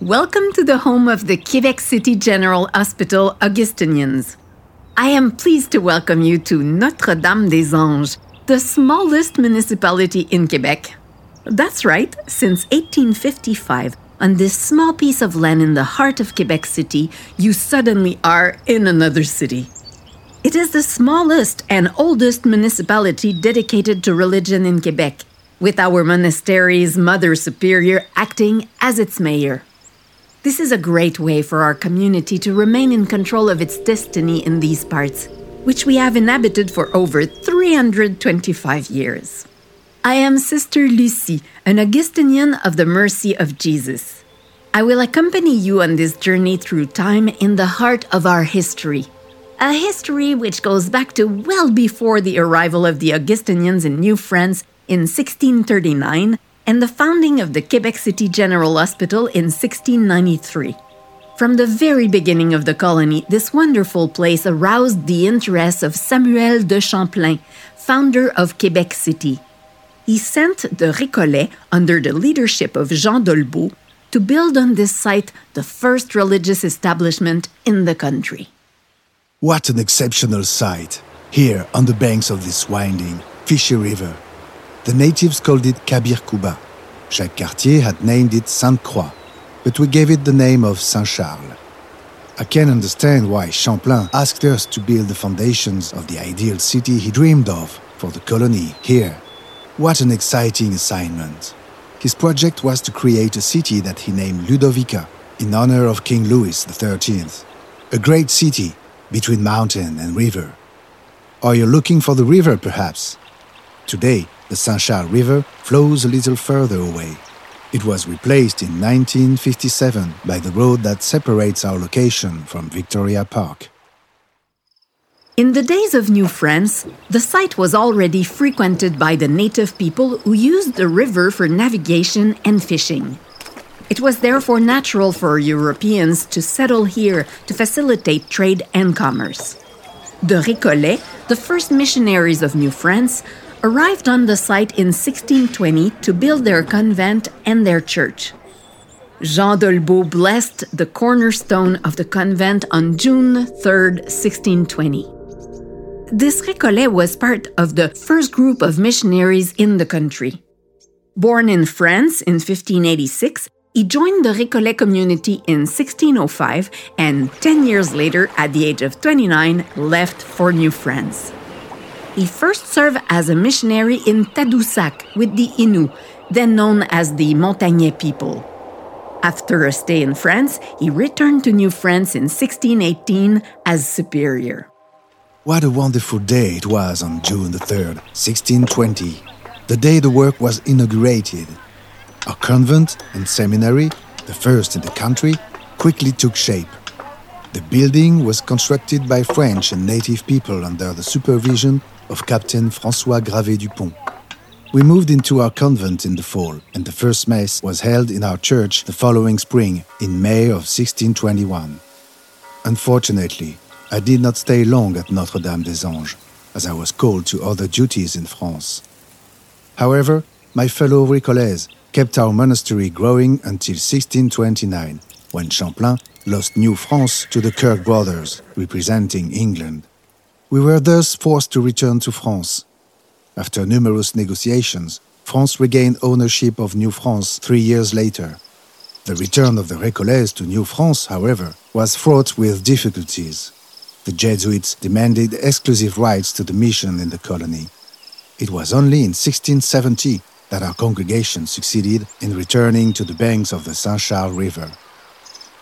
Welcome to the home of the Quebec City General Hospital Augustinians. I am pleased to welcome you to Notre Dame des Anges, the smallest municipality in Quebec. That's right, since 1855, on this small piece of land in the heart of Quebec City, you suddenly are in another city. It is the smallest and oldest municipality dedicated to religion in Quebec, with our monastery's Mother Superior acting as its mayor. This is a great way for our community to remain in control of its destiny in these parts, which we have inhabited for over 325 years. I am Sister Lucie, an Augustinian of the Mercy of Jesus. I will accompany you on this journey through time in the heart of our history. A history which goes back to well before the arrival of the Augustinians in New France in 1639 and the founding of the Quebec City General Hospital in 1693. From the very beginning of the colony, this wonderful place aroused the interest of Samuel de Champlain, founder of Quebec City he sent the Récollets, under the leadership of Jean Dolbeau, to build on this site the first religious establishment in the country. What an exceptional site, here on the banks of this winding, fishy river. The natives called it Kabir Kouba. Jacques Cartier had named it Sainte Croix, but we gave it the name of Saint Charles. I can understand why Champlain asked us to build the foundations of the ideal city he dreamed of for the colony here what an exciting assignment! His project was to create a city that he named Ludovica in honor of King Louis XIII, a great city between mountain and river. Are you looking for the river, perhaps? Today, the Saint Charles River flows a little further away. It was replaced in 1957 by the road that separates our location from Victoria Park. In the days of New France, the site was already frequented by the native people who used the river for navigation and fishing. It was therefore natural for Europeans to settle here to facilitate trade and commerce. The Récollets, the first missionaries of New France, arrived on the site in 1620 to build their convent and their church. Jean Dolbeau blessed the cornerstone of the convent on June 3, 1620. This Récollet was part of the first group of missionaries in the country. Born in France in 1586, he joined the Récollet community in 1605 and 10 years later, at the age of 29, left for New France. He first served as a missionary in Tadoussac with the Innu, then known as the Montagnais people. After a stay in France, he returned to New France in 1618 as superior. What a wonderful day it was on June the 3rd, 1620, the day the work was inaugurated. A convent and seminary, the first in the country, quickly took shape. The building was constructed by French and native people under the supervision of Captain François Gravé Dupont. We moved into our convent in the fall, and the first Mass was held in our church the following spring, in May of 1621. Unfortunately, I did not stay long at Notre Dame des Anges, as I was called to other duties in France. However, my fellow Récollets kept our monastery growing until 1629, when Champlain lost New France to the Kirke brothers, representing England. We were thus forced to return to France. After numerous negotiations, France regained ownership of New France three years later. The return of the Récollets to New France, however, was fraught with difficulties the Jesuits demanded exclusive rights to the mission in the colony. It was only in 1670 that our congregation succeeded in returning to the banks of the Saint Charles River.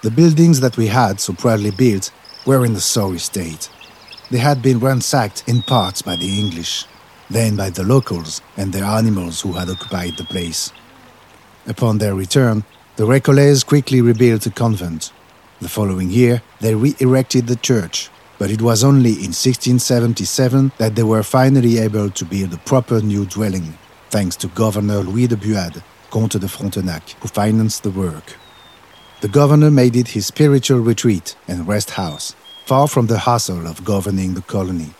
The buildings that we had so proudly built were in a sorry state. They had been ransacked in parts by the English, then by the locals and their animals who had occupied the place. Upon their return, the Récollets quickly rebuilt the convent. The following year, they re erected the church but it was only in 1677 that they were finally able to build a proper new dwelling, thanks to Governor Louis de Buade, Comte de Frontenac, who financed the work. The governor made it his spiritual retreat and rest house, far from the hassle of governing the colony.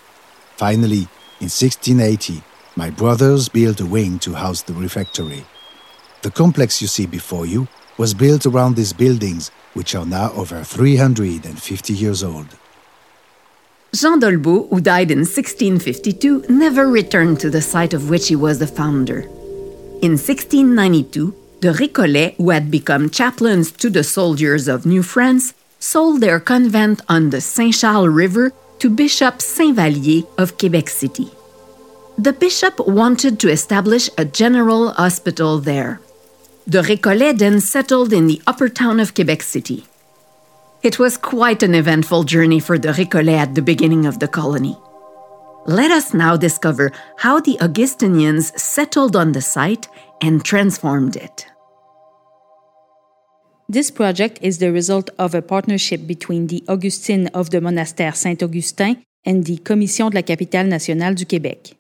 Finally, in 1680, my brothers built a wing to house the refectory. The complex you see before you was built around these buildings, which are now over 350 years old. Jean Dolbeau, who died in 1652, never returned to the site of which he was the founder. In 1692, the Récollets, who had become chaplains to the soldiers of New France, sold their convent on the Saint Charles River to Bishop Saint Vallier of Quebec City. The bishop wanted to establish a general hospital there. The Récollets then settled in the upper town of Quebec City. It was quite an eventful journey for the Récollets at the beginning of the colony. Let us now discover how the Augustinians settled on the site and transformed it. This project is the result of a partnership between the Augustine of the Monastère Saint-Augustin and the Commission de la Capitale nationale du Québec.